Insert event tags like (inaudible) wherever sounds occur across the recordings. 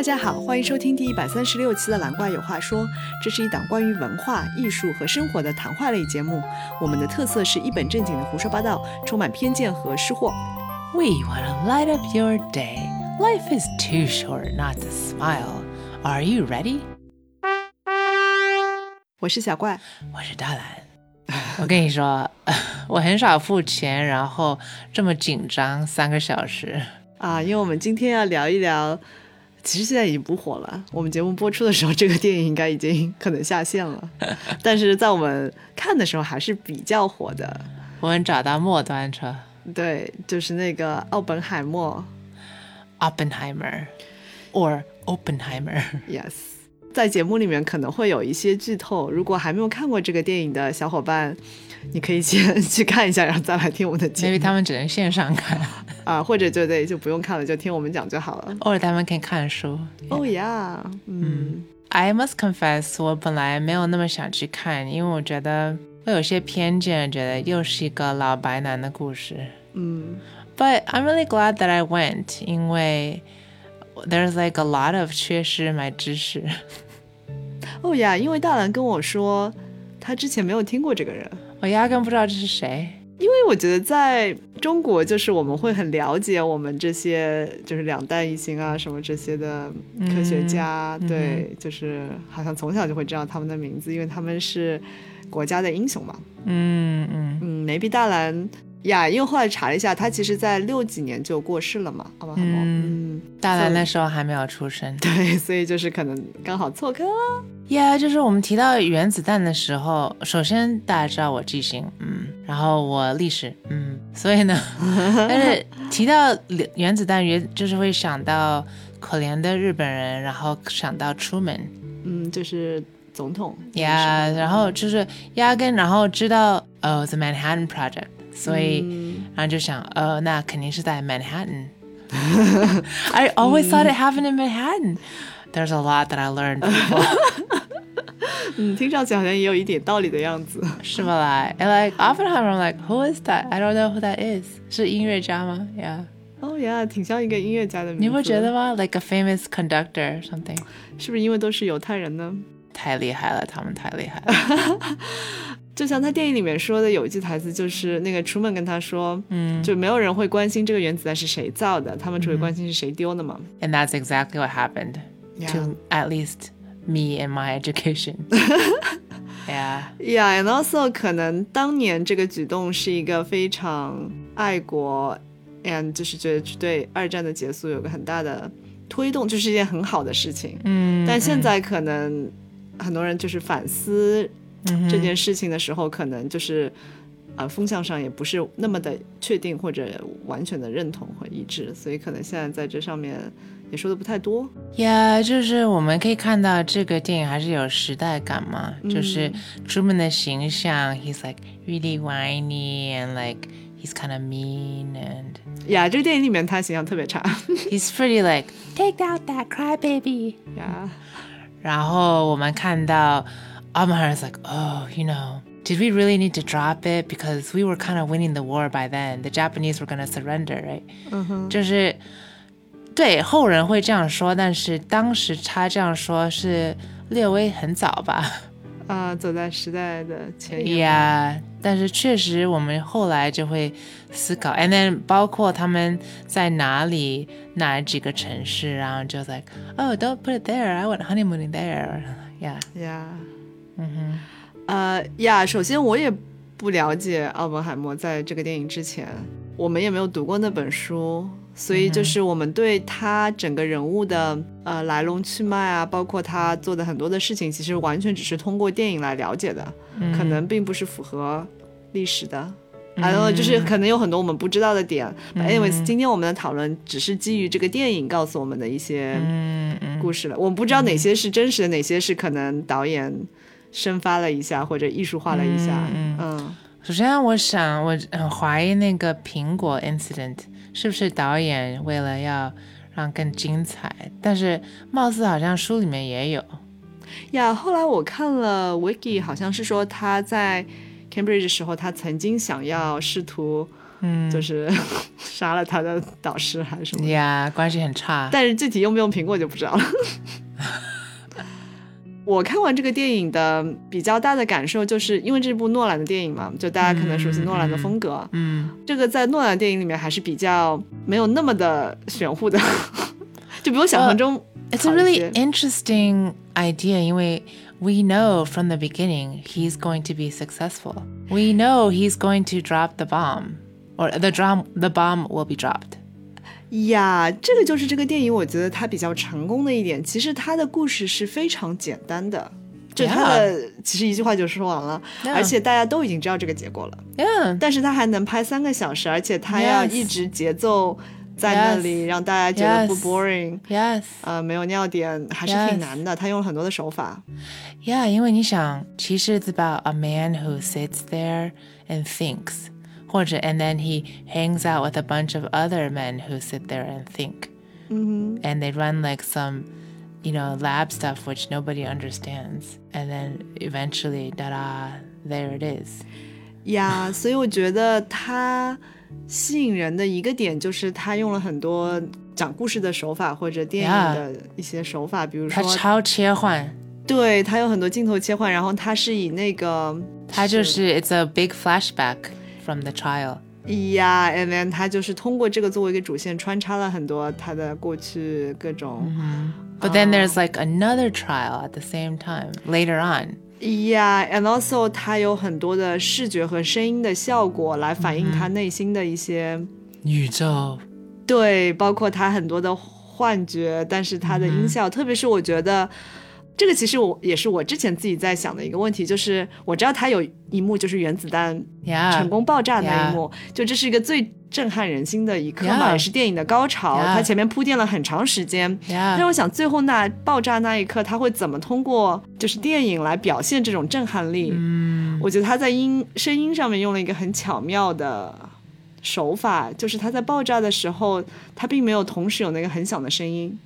大家好，欢迎收听第一百三十六期的《蓝怪有话说》，这是一档关于文化艺术和生活的谈话类节目。我们的特色是一本正经的胡说八道，充满偏见和失货。We want to light up your day. Life is too short not to smile. Are you ready? 我是小怪，我是大蓝。我跟你说，(laughs) 我很少付钱，然后这么紧张三个小时。啊，因为我们今天要聊一聊，其实现在已经不火了。我们节目播出的时候，这个电影应该已经可能下线了，(laughs) 但是在我们看的时候还是比较火的。我们找到末端车对，就是那个奥本海默 Oppenheimer or Oppenheimer。，yes。在节目里面可能会有一些剧透，如果还没有看过这个电影的小伙伴，你可以先 (laughs) 去看一下，然后再来听我们的节目他们只能线上看，啊，或者就对就不用看了，就听我们讲就好了。或者他们可以看书。哦呀，嗯 I must confess，我本来没有那么想去看，因为我觉得我有些偏见，觉得又是一个老白男的故事。嗯 But I'm really glad that I went，因为 there's like a lot of 缺失 my 知识。哦呀，因为大兰跟我说，他之前没有听过这个人。我压根不知道这是谁。因为我觉得在中国，就是我们会很了解我们这些就是两弹一星啊什么这些的科学家，嗯对，就是好像从小就会知道他们的名字，因为他们是国家的英雄嘛。嗯嗯，嗯，maybe 大兰呀，因为后来查了一下，他其实在六几年就过世了嘛，好吧，嗯，大兰那时候还没有出生。对，所以就是可能刚好错开了。Yeah，就是我们提到原子弹的时候，首先大家知道我记性，嗯，然后我历史，嗯，所以呢，(laughs) 但是提到原子弹，原就是会想到可怜的日本人，然后想到 Truman。嗯，就是总统。呀然后就是压根，然后知道呃 The Manhattan Project，所以、嗯然后就想呃那肯定是在 Manhattan。I (laughs) always thought it happened in Manhattan. There's a lot that I learned. people. (laughs) 嗯，听上去好像也有一点道理的样子。是吧啦？And like Oppenheimer, I'm like who is that? I don't know who that is. 是音乐家吗？Yeah，哦呀，挺像一个音乐家的名字。你不觉得吗？Like a famous conductor or something. 是不是因为都是犹太人呢？太厉害了，他们太厉害了。 (laughs) 就像他电影里面说的有一句台词，就是那个 Truman 跟他说，嗯就没有人会关心这个原子弹是谁造的，他们只会关心是谁丢的嘛。And that's exactly what happened to at least me and my education. (laughs) yeah. Yeah, and also 可能当年这个举动是一个非常爱国，and 就是觉得对二战的结束有个很大的推动，就是一件很好的事情。嗯，但现在可能很多人就是反思这件事情的时候，可能就是呃风向上也不是那么的确定或者完全的认同和一致，所以可能现在在这上面也说的不太多。Yeah，就是我们可以看到这个电影还是有时代感嘛，就是 Truman 的形象，he's like really whiny and like he's kind of mean and 呀，这个电影里面他形象特别差 he's pretty like take out that crybaby。呀。然后我们看到 Oppenheimer's like, oh, you know, did we really need to drop it because we were kind of winning the war by then? The Japanese were going to surrender, right? 嗯哼，就是对后人会这样说，但是当时他这样说是略微很早吧啊，走在时代的前沿。呀。但是确实，我们后来就会思考，and then 包括他们在哪里哪几个城市，然后就 like oh don't put it there I went honeymooning there yeah 呀， 嗯哼呃呀，首先我也不了解奥本海默，在这个电影之前，我们也没有读过那本书，所以就是我们对他整个人物的呃来龙去脉啊，包括他做的很多的事情，其实完全只是通过电影来了解的，可能并不是符合历史的。还有就是可能有很多我们不知道的点。Anyways，今天我们的讨论只是基于这个电影告诉我们的一些故事了。我们不知道哪些是真实的，哪些是可能导演生发了一下或者艺术化了一下。嗯嗯首先，我想我很怀疑那个苹果 incident 是不是导演为了要让更精彩，但是貌似好像书里面也有。呀，后来我看了 wiki，好像是说他在 Cambridge 的时候，他曾经想要试图嗯，就是 (laughs) 杀了他的导师还是什么。呀，关系很差。但是具体用不用苹果就不知道了。我看完这个电影的比较大的感受，就是因为这部诺兰的电影嘛，就大家可能熟悉诺兰的风格。嗯，这个在诺兰电影里面还是比较没有那么的玄乎的，就比我想象中 (laughs) It's a really interesting idea 因为 we know from the beginning he's going to be successful. We know he's going to drop the bomb or the drum the bomb will be dropped. 呀，这个就是这个电影，我觉得它比较成功的一点。其实它的故事是非常简单的，就它的其实一句话就说完了，而且大家都已经知道这个结果了。Yeah. 但是它还能拍三个小时，而且它要一直节奏在那里让大家觉得不 boring，Yes. 呃，没有尿点，还是挺难的。他用了很多的手法。Yeah, 因为你想，其实 it's about a man who sits there and thinks. 或者 and then he hangs out with a bunch of other men who sit there and think. And they run like some, you know, lab stuff which nobody understands. And then eventually, da-da, there it is. 呀，(laughs) 所以我觉得它吸引人的一个点就是他用了很多讲故事的手法或者电影 Yeah. 的一些手法，比如它说，超切换，对他有很多镜头切换，然后他是以那个它就是 it's a big flashback from the trial. 呀，and then 他就是通过这个作为一个主线，穿插了很多他的过去各种 But then there's like another trial at the same time later on. 呀，and also 他有很多的视觉和声音的效果来反映他内心的一些。宇宙，对，包括他很多的幻觉，但是他的音效，特别是我觉得 这个其实我也是我之前自己在想的一个问题，就是我知道它有一幕就是原子弹成功爆炸那一幕就这是一个最震撼人心的一刻.也是电影的高潮.它前面铺垫了很长时间。但是我想最后那爆炸那一刻，他会怎么通过就是电影来表现这种震撼力？嗯我觉得他在音声音上面用了一个很巧妙的手法，就是他在爆炸的时候，他并没有同时有那个很响的声音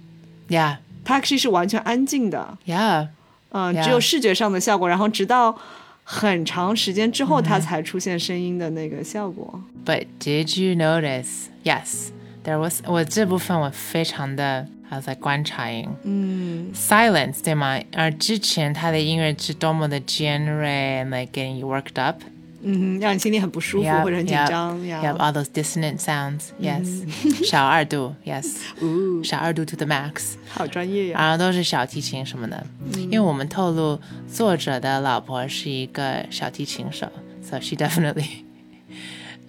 ，Yeah. 它其实是完全安静的， Yeah. 嗯、 Yeah. 只有视觉上的效果，然后直到很长时间之后，嗯它才出现声音的那个效果。 But did you notice? Yes, there was. 我这部分我非常的 I was like 观察营。嗯 Silence 对吗？而之前他的音乐是多么的尖锐，and like getting you worked up. 嗯，让你心里很不舒服 Yep, 或者很紧 yep, 张呀。 Yep, all those dissonant sounds. Yes. 小二度，Yes. 哦，小二度 to (laughs) the max. 好专业呀。然后都是小提琴什么的，因为我们透露作者的老婆是一个小提琴手，so she definitely,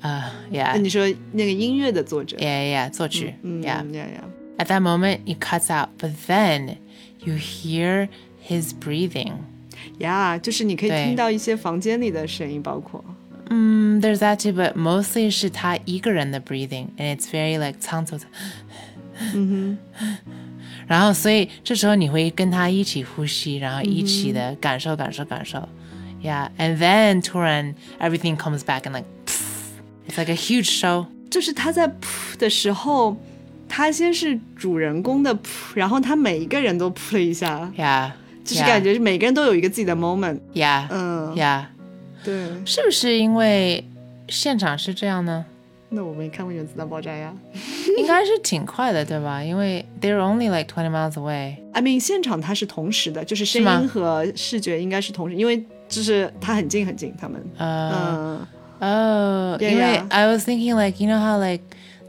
呃、yeah, 那你说那个音乐的作者， yeah, (laughs) yeah, 作曲嗯，yeah. 呀呀， At that moment, it cuts out, but then you hear his breathing. 呀，就是你可以对听到一些房间里的声音，包括 Mm, there's that too, but mostly 是他一个人的 breathing, and it's very like 仓促。然后，所以这时候你会跟他一起呼吸，然后一起的感受、感受、感受。Yeah, and then 突然 everything comes back and like, it's like a huge show. 就是他在噗的时候，他先是主人公的噗，然后他每一个人都噗了一下， Yeah, 就是感觉每个人都有一个自己的 moment。Yeah, 嗯，yeah. 对。是不是因为现场是这样呢？那我没看过原子弹爆炸呀。应该是挺快的，对吧？因为 they're only like twenty miles away. I mean，现场它是同时的，就是声音和视觉应该是同时，因为就是它很近很近，他们。呃、嗯，Oh, Yeah, 因为 I was thinking like you know how like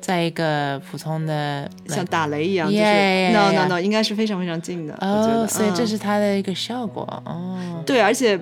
在一个普通的像打雷一样，就是 no no no，应该是非常非常近的。我觉哦得，嗯所以这是它的一个效果哦。对，而且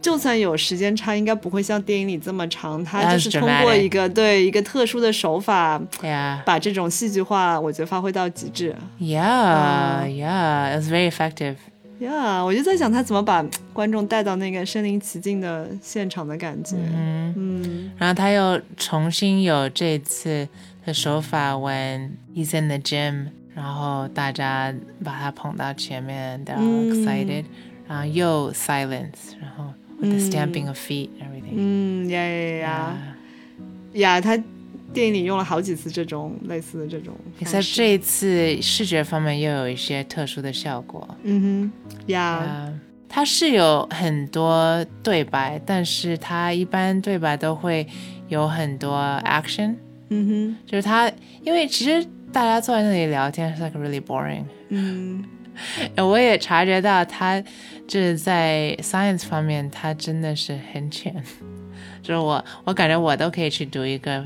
就算有时间差，应该不会像电影里这么长。它就是通过一个对一个特殊的手法，Yeah, 把这种戏剧化，我觉得发挥到极致。yeah, yeah. It was very effective. Yeah，、我就在想他怎么把观众带到那个身临其境的现场的感觉。嗯，嗯然后他又重新有这次的手法，when he's in the gym，然后大家把他捧到前面，they're all 嗯 excited，、然后又 silence，然后 with the stamping of feet and everything。嗯呀呀呀呀！他电影里用了好几次这种类似的这种方在式。这一次视觉方面又有一些特殊的效果。嗯哼呀，啊，它是有很多对白，但是它一般对白都会有很多 action，嗯就是他，因为其实大家坐在那里聊天是 like really boring。嗯我也察觉到他就是在 science 方面，他真的是很浅。(laughs) 就是我，我感觉我都可以去读一个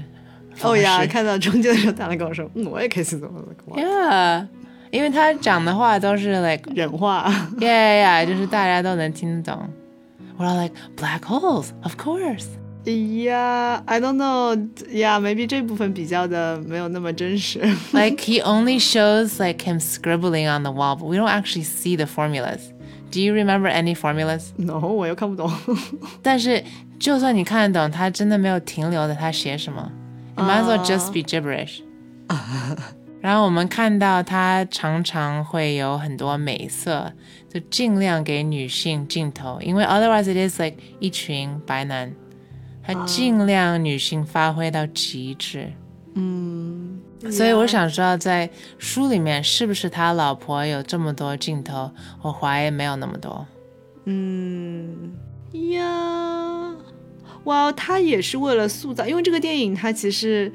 哦呀，看到中间的时候，他来跟我说，嗯，我也可以去做哇 Yeah，因为他讲的话都是 like 人话。yeah yeah，yeah 就是大家都能听得懂。我 like black holes, of course. Yeah, I don't know. Yeah, maybe 这部分比较的没有那么真实。 (laughs) Like he only shows like him scribbling on the wall, but we don't actually see the formulas. Do you remember any formulas? no，我又看不懂。但是就算你看得懂，他真的没有停留在他写什么。It might (laughs) as well just be gibberish. (laughs) 然后我们看到他常常会有很多美色，就尽量给女性镜头，因为 otherwise it is like 一群白男， 他尽量女性发挥到极致。嗯，所以我想知道，在书里面是不是他老婆有这么多镜头？我怀疑没有那么多。嗯呀，哇，他也是为了塑造，因为这个电影它其实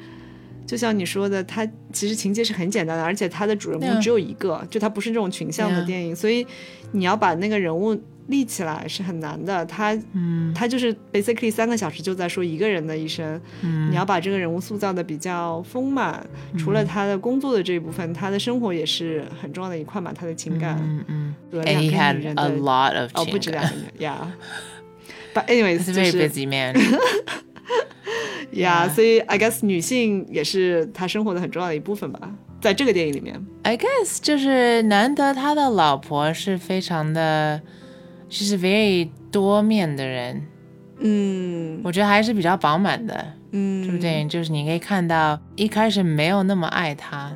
就像你说的，它其实情节是很简单的，而且它的主人公只有一个，就它不是这种群像的电影，所以你要把那个人物立起来是很难的。他嗯他就是 basically 三个小时就在说一个人的一生，嗯你要把这个人物塑造的比较丰满，除了他的工作的这一部分，他的生活也是很重要的一块嘛，他的情感。嗯嗯除了 And 两 he 个 had 女人 a 的 lot of 哦，不止情感。两个人，(laughs) Yeah。But anyways，He's 就 a very 是 busy man. (laughs) Yeah，Yeah 所以 I guess 女性也是他生活的很重要的一部分吧，在这个电影里面。I guess 就是难得他的老婆是非常的，就是 very 多面的人，嗯我觉得还是比较饱满的。嗯，这部电影就是你可以看到一开始没有那么爱他，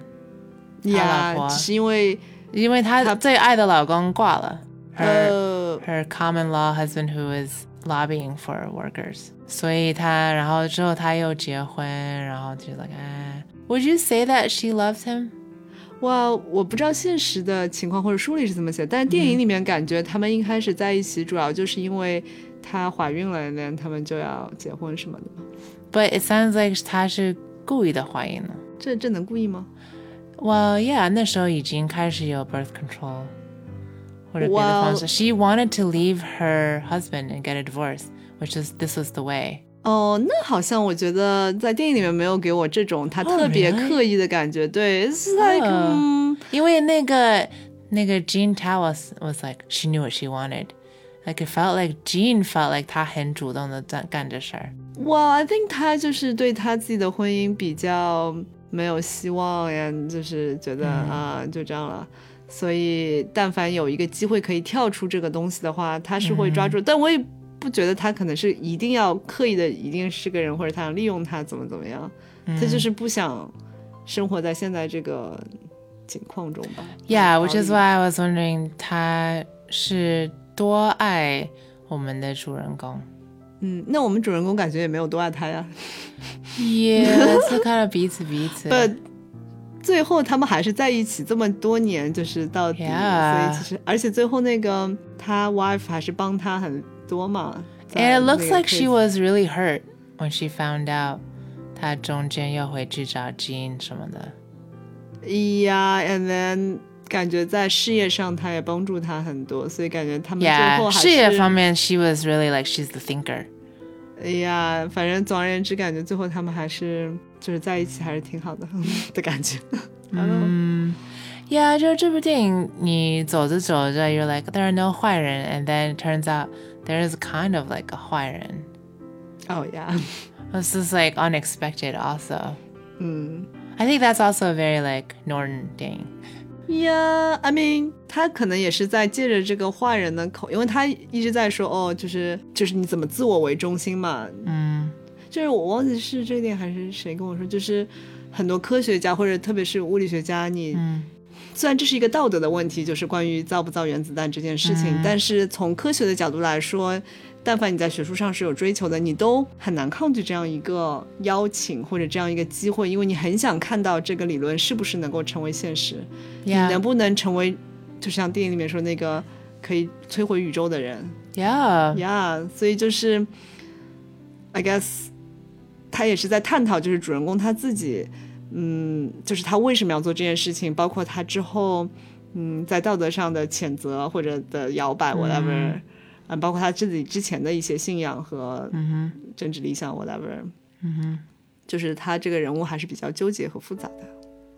他老呀，婆只是因为因为她她最爱的老公挂了，her 呃 her common law husband who is lobbying for workers，所以她然后之后她又结婚，然后就 like 哎，Would you say that she loves him？ 哇，我不知道现实的情况或者书里是怎么写，但是电影里面感觉他们一开始在一起，主要就是因为她怀孕了，然后他们就要结婚什么的。 But it sounds like 她是故意的怀孕了。这这能故意吗？ Well, yeah，那时候已经开始有 birth control 或者别的 Well- 方式。She wanted to leave her husband and get a divorce, which is this was the way. 哦，那好像我觉得在电影里面没有给我这种他 Oh, 特别?刻意的感觉。对，It's like，、哦嗯，因为那个那个 Jean Towers was like she knew what she wanted. Like it felt like Jean felt like 她很主动的在干这事儿。哇，I think 他就是对他自己的婚姻比较没有希望呀，就是觉得嗯啊、就这样了。所以，但凡有一个机会可以跳出这个东西的话，他是会嗯抓住。但我也不觉得他可能是一定要刻意的，一定是个人或者他想利用他怎么怎么样，嗯他就是不想生活在现在这个情况中吧。Yeah, 暴 which is why I was wondering 他是多爱我们的主人公。嗯，那我们主人公感觉也没有多爱他呀。Yeah，(laughs) 是看了彼此彼此。But 最后他们还是在一起这么多年，就是到底.所以其实而且最后那个他 wife 还是帮他很 多嘛。在 And it 那 looks 个 like she case- was really hurt when she found out 她中间又回去找 Jean 什么的。 Yeah, and then 感觉在事业上他也帮助他很多，所以感觉他们最后 Yeah，还是事业方面 she was really like she's the thinker。哎呀，反正总而言之，感觉最后他们还是就是在一起，还是挺好的的感觉。嗯，Yeah，就是这部电影，你走着走着，you're (laughs) like there are no 坏人，and then it turns out there is kind of like a 坏人。哦呀， (laughs) This is like unexpected also. 嗯。 I think that's also a very like Norton 电影。 Yeah, I mean，他可能也是在借着这个坏人的口，因为他一直在说哦，就是就是你怎么自我为中心嘛。嗯就是我忘记是这点还是谁跟我说，就是很多科学家或者特别是物理学家，你嗯 虽然这是一个道德的问题，就是关于造不造原子弹这件事情，嗯。但是从科学的角度来说，但凡你在学术上是有追求的，你都很难抗拒这样一个邀请或者这样一个机会，因为你很想看到这个理论是不是能够成为现实。你能不能成为，就像电影里面说那个可以摧毁宇宙的人？Yeah yeah，所以就是，I guess，他也是在探讨，就是主人公他自己，嗯，就是他为什么要做这件事情，包括他之后，嗯，在道德上的谴责或者的摇摆，whatever，嗯，包括他自己之前的一些信仰和政治理想，whatever，嗯哼，就是他这个人物还是比较纠结和复杂的。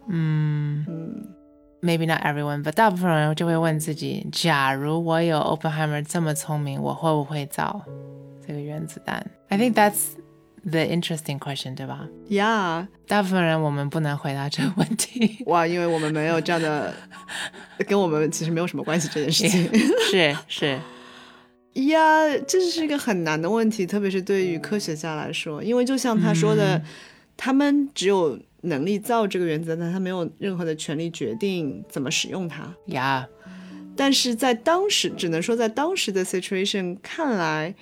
嗯。嗯，，maybe not everyone，but 大部分人就会问自己：假如我有 Oppenheimer 这么聪明，我会不会造这个原子弹？I think that's the interesting question，对吧？？Yeah，，大部分人我们不能回答这个问题。(laughs) 哇，因为我们没有这样的，跟我们其实没有什么关系这件事情。是 (laughs) 是，呀，这是一个很难的问题，特别是对于科学家来说，因为就像他说的，他们只有能力造这个原子弹，他没有任何的权利决定怎么使用它。呀，但是在当时，只能说在当时的 situation 看来，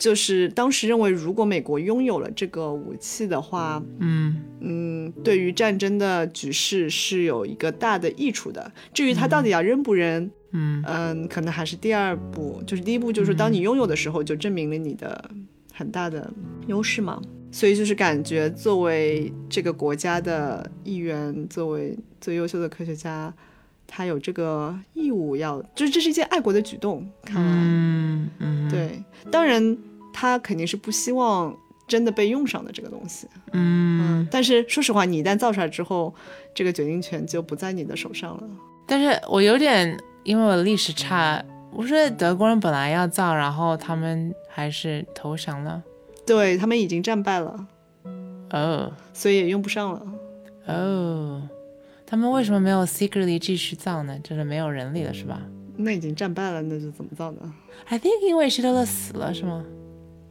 就是当时认为，如果美国拥有了这个武器的话，嗯嗯，对于战争的局势是有一个大的益处的。至于他到底要扔不扔，嗯嗯，可能还是第二步，就是第一步，就是当你拥有的时候，就证明了你的很大的优势嘛。所以就是感觉作为这个国家的一员，作为最优秀的科学家，他有这个义务要，就是这是一件爱国的举动。看来，嗯嗯，，对，当然他肯定是不希望真的被用上的这个东西。嗯，但是说实话，你一旦造出来之后，这个决定权就不在你的手上了。但是我有点，因为我历史差，我说德国人本来要造，然后他们还是投降了。对他们已经战败了，哦所以也用不上了。哦，他们为什么没有 secretly 继续造呢？就是没有人力了，是吧那已经战败了，那就怎么造呢？？I think 因为希特勒死了，是吗？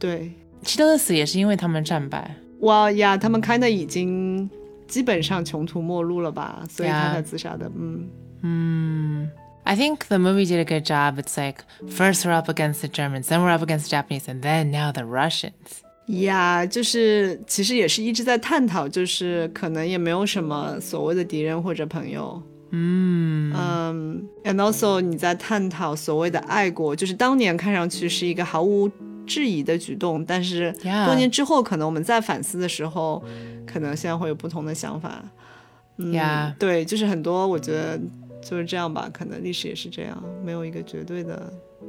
对，希特勒死也是因为他们战败。哇呀，他们 kinda 已经基本上穷途末路了吧，所以他才自杀的。嗯，嗯，I think the movie did a good job. It's like first we're up against the Germans, then we're up against the Japanese, and then now the Russians. 呀，就是其实也是一直在探讨，就是可能也没有什么所谓的敌人或者朋友。嗯嗯，and also 你在探讨所谓的爱国，就是当年看上去是一个毫无质疑的举动，但是多年之后，可能我们在反思的时候，可能现在会有不同的想法。嗯 Yeah 对，就是很多，我觉得就是这样吧，可能历史也是这样，没有一个绝对的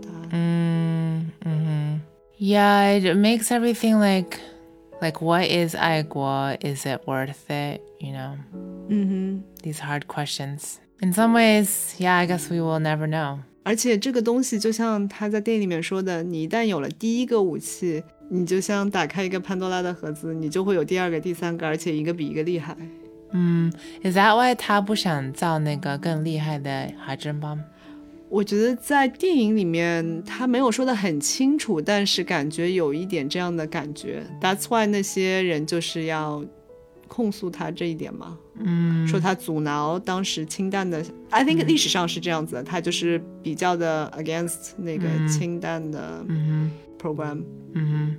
答案。嗯嗯 Yeah, it makes everything like like what is 爱国? Is it worth it? You know, 嗯哼，These hard questions. In some ways, yeah, I guess we will never know. 哼，而且这个东西就像他在电影里面说的，你一旦有了第一个武器，你就像打开一个潘多拉的盒子，你就会有第二个、第三个，而且一个比一个厉害。嗯，Is that why 他不想造那个更厉害的海珍 bomb？我觉得在电影里面他没有说的很清楚，但是感觉有一点这样的感觉。That's why 那些人就是要控诉他这一点嘛，嗯说他阻挠当时氢弹的。I think 历史上是这样子的，他就是比较的 against 那个氢弹的嗯 program。哼嗯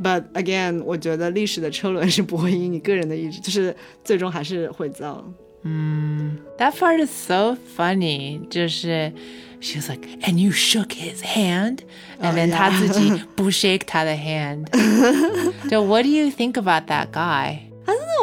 But again，我觉得历史的车轮是不会因你个人的意志，就是最终还是会造。哼嗯，That part is so funny. 就是 she was like, and you shook his hand, and then 他自己不 shake 他的 hand. 就 What do you think about that guy?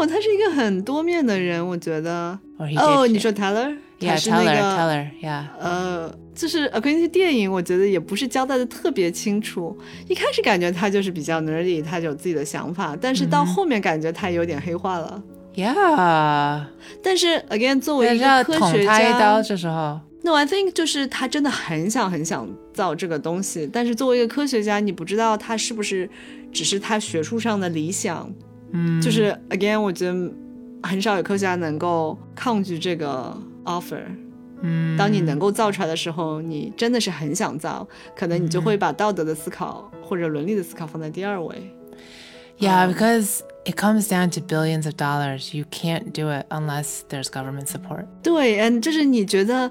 他是一个很多面的人，我觉得。哦，你说 Taylor，他是那 Teller, 个 Teller, yeah. 呃，就是呃，关于电影，我觉得也不是交代的特别清楚。一开始感觉他就是比较 nerdy，他有自己的想法，但是到后面感觉他有点黑化了。Yeah. 但是 again，作为一个科捅学他一刀，家这时候。，No I think 就是他真的很想很想造这个东西，但是作为一个科学家，你不知道他是不是只是他学术上的理想。嗯，就是 again，我觉得很少有科学家能够抗拒这个 offer。嗯，当你能够造出来的时候，你真的是很想造，可能你就会把道德的思考或者伦理的思考放在第二位。 Yeah, because it comes down to billions of dollars. You can't do it unless there's government support. 对，嗯，就是你觉得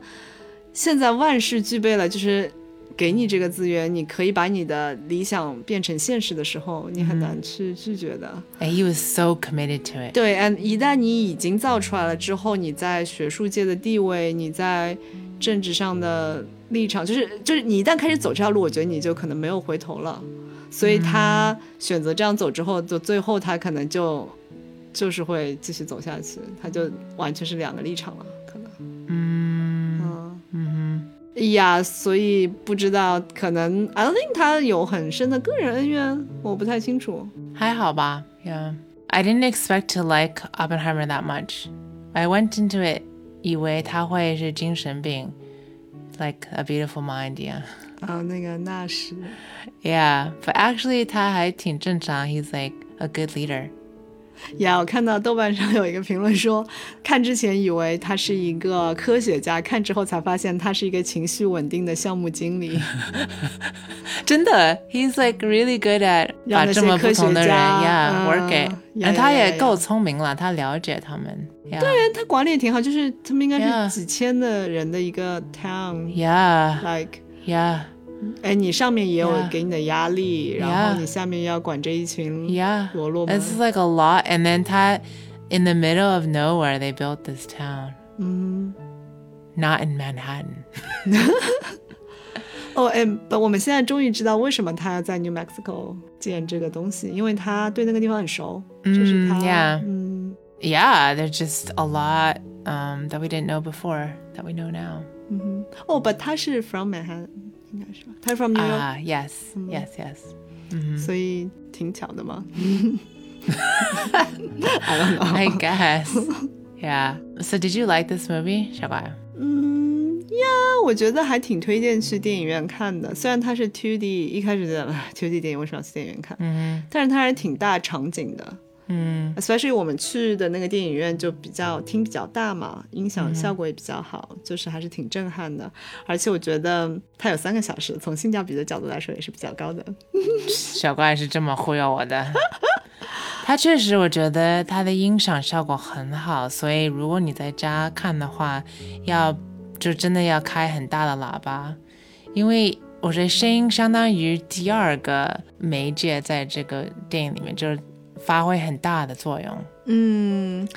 现在万事俱备了，就是 给你这个资源，你可以把你的理想变成现实的时候，你很难去拒绝的。And he was so committed to it. 对，嗯，一旦你已经造出来了之后，你在学术界的地位，你在政治上的立场，就是就是你一旦开始走这条路，我觉得你就可能没有回头了。所以他选择这样走之后，就最后他可能就就是会继续走下去，他就完全是两个立场了，可能。嗯嗯，嗯哎呀，所以不知道，可能 I don't think 他有很深的个人恩怨，我不太清楚。哼，还好吧？Yeah, I didn't expect to like Oppenheimer that much. I went into it 以为他会是精神病，like A Beautiful Mind, yeah. 啊，那个那是 Yeah, but actually 他还挺正常。He's like a good leader. 呀，我看到豆瓣上有一个评论说，看之前以为他是一个科学家，看之后才发现他是一个情绪稳定的项目经理。(laughs) 真的，He's like really good at 把这么不同的人科学家，Yeah, 嗯 work it. 呀 And 他呀呀也够聪明了，他了解他们。Yeah, 他管理也挺好，就是他们应该是几千的人的一个 town，like，yeah, yeah, 哎，你上面也有 Yeah 给你的压力，然后 Yeah 你下面要管这一群 yeah. 罗罗们 This，is like a lot. And then 他 in the middle of nowhere, they built this town, 嗯， not in Manhattan. 哦，哎，不，我们现在终于知道为什么他要在 New Mexico 建这个东西，因为他对那个地方很熟，就是他，嗯，yeah 嗯 Yeah, there's just a lot um, that we didn't know before that we know now. 嗯哼，哦，不，他是 from Manhattan， 应该是吧？他是 from New York，、Ah, yes, yes, yes. Mhm. 所以挺巧的嘛。I don't know。I guess. Yeah. So did you like this movie, 小乖？嗯呀，我觉得还挺推荐去电影院看的。虽然它是 2D，一开始觉得唉 2D 电影为什么要去电影院看？嗯但是它还是挺大场景的。嗯 especially 我们去的那个电影院就比较厅比较大嘛，音响效果也比较好，就是还是挺震撼的。而且我觉得它有三个小时，从性价比的角度来说也是比较高的。小怪是这么忽悠我的。(laughs) 他确实，我觉得他的音响效果很好，所以如果你在家看的话，要就真的要开很大的喇叭，因为我觉得声音相当于第二个媒介，在这个电影里面就是发挥很大的作用。嗯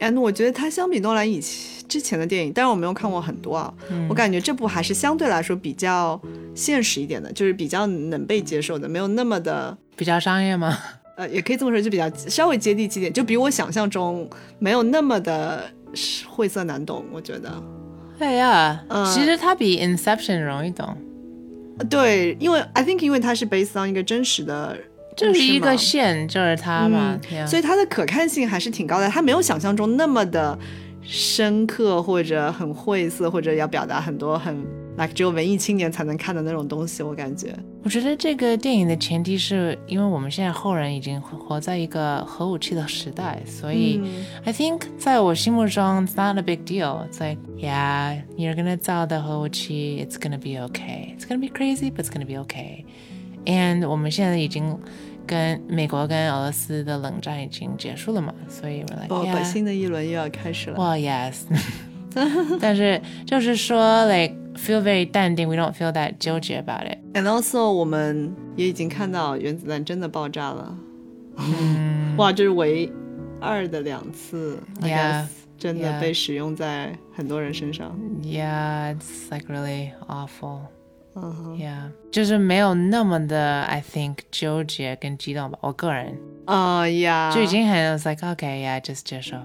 ，and 我觉得它相比诺兰以前之前的电影，但是我没有看过很多啊，嗯我感觉这部还是相对来说比较现实一点的，就是比较能被接受的，没有那么的。比较商业吗？呃，也可以这么说，就比较稍微接地气点，就比我想象中没有那么的晦涩难懂。我觉得，对呀，嗯其实它比 Inception 容易懂，呃对，因为 I think 因为它是 based on 一个真实的就是一个线，就是它嘛，所以它的可看性还是挺高的，它没有想象中那么的深刻或者很晦涩，或者要表达很多很 like 只有文艺青年才能看的那种东西。我感觉，我觉得这个电影的前提是因为我们现在后人已经活在一个核武器的时代，所以嗯 I think 在我心目中 it's not a big deal. It's like yeah, you're gonna 造的核武器，it's gonna be okay. It's gonna be crazy, but it's gonna be okay. And 我们现在已经跟美国跟俄罗斯的冷战已经结束了嘛，所以 we're like 哦，yeah. 新的一轮又要开始了。Well, yes. 但是就是说，like feel very 淡定，we don't feel that 纠结 about it. And also，我们也已经看到原子弹真的爆炸了。嗯哇，这是唯二的两次 I guess 真的被使用在很多人身上。Yeah, it's like really awful.，Yeah，就是没有那么的，I think 纠结跟激动吧。我个人啊呀，就已经很 like okay, yeah, just 接受。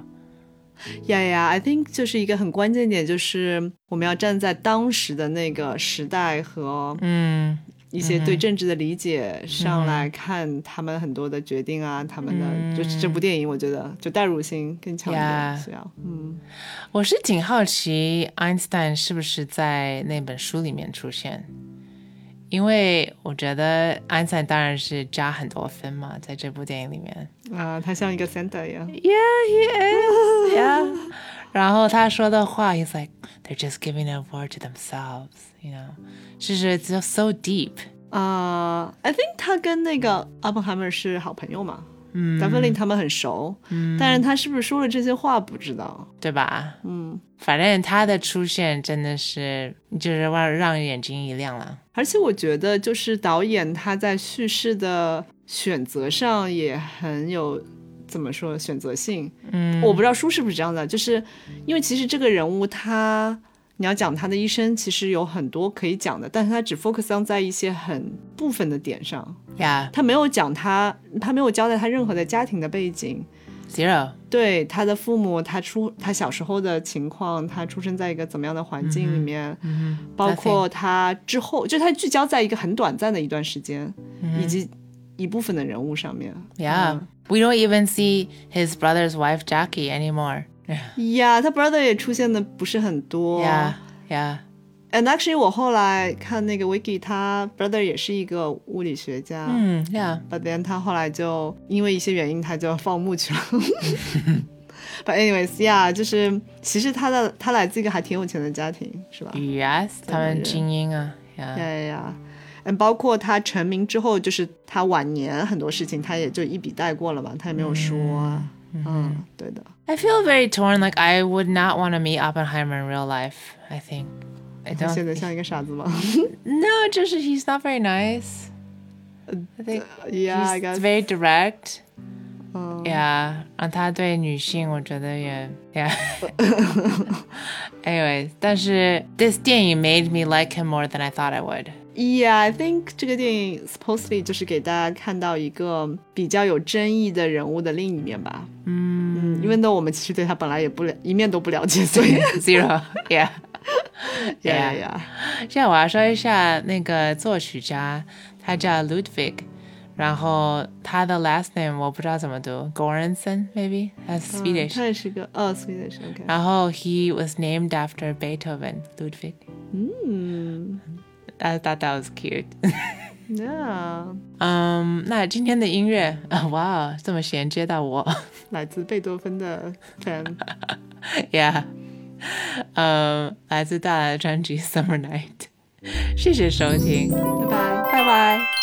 呀呀，I think 就是一个很关键点，就是我们要站在当时的那个时代和嗯一些对政治的理解上来看他们很多的决定啊，他们的嗯就是这部电影，我觉得就代入性更强一点，需要嗯我是挺好奇 Einstein 是不是在那本书里面出现，因为我觉得 Einstein 当然是加很多分嘛，在这部电影里面。啊，他像一个 Santa 一样。Yeah, he is. Yeah. (laughs) 然后他说的话，He's like, they're just giving an award to themselves, you know. 就是 it's just so deep. 啊、i think 他跟那个 Oppenheimer 是好朋友嘛，嗯 d e f i n i t e l y 他们很熟，嗯，但是他是不是说了这些话不知道，对吧？嗯，反正他的出现真的是就是让让眼睛一亮了。而且我觉得就是导演他在叙事的选择上也很有 怎么说选择性，嗯，我不知道书是不是这样的，就是因为其实这个人物他你要讲他的一生，其实有很多可以讲的，但是他只 focus on 在一些很部分的点上，Yeah, 他没有讲他，他没有交代他任何的家庭的背景，zero. 对他的父母，他出他小时候的情况，他出生在一个怎么样的环境里面，包括他之后，就他聚焦在一个很短暂的一段时间，以及一部分的人物上面。Yeah. We don't even see his brother's wife Jackie anymore. Yeah，他 brother 也出现的不是很多。Yeah, yeah. And actually，我后来看那个 wiki，他 brother 也是一个物理学家。Mm, yeah. But then 他后来就因为一些原因，他就放牧去了。But anyways，Yeah，、就是其实他的他来自一个还挺有钱的家庭，是吧？Yes, 他们精英啊. Yeah. 呀呀呀！嗯，包括他成名之后，就是他晚年很多事情，他也就一笔带过了嘛，他也没有说啊。嗯，对的。 I feel very torn. Like I would not want to meet Oppenheimer in real life. I think. I 他 don't. 现在像一个傻子吗 No, just he's not very nice. I think ？Yeah, I he's guess. very direct. 嗯 Yeah，然后他对女性，我觉得也，Yeah。Anyway，(laughs) 但是 (laughs) this 电影 made me like him more than I thought I would. Yeah, I think 这个电影 supposedly 就是给大家看到一个比较有争议的人物的另一面吧。嗯，因为呢，我们其实对他本来也不了一面都不了解，所以 (laughs) Zero，Yeah。呀呀呀，(laughs) 现在我要说一下那个作曲家，他叫 Ludwig，然后他的 last name 我不知道怎么读，Goranson maybe that's Swedish，、他也是个哦 Swedish，OK，、然后 he was named after Beethoven Ludwig。嗯 I thought that was cute. (laughs) ，Yeah，嗯，那今天的音乐啊，哇，这么衔接到我来自贝多芬的 (laughs) (laughs) fan， ，Yeah，嗯，来自大来的专辑《Summer Night》，谢谢收听，拜拜。拜拜。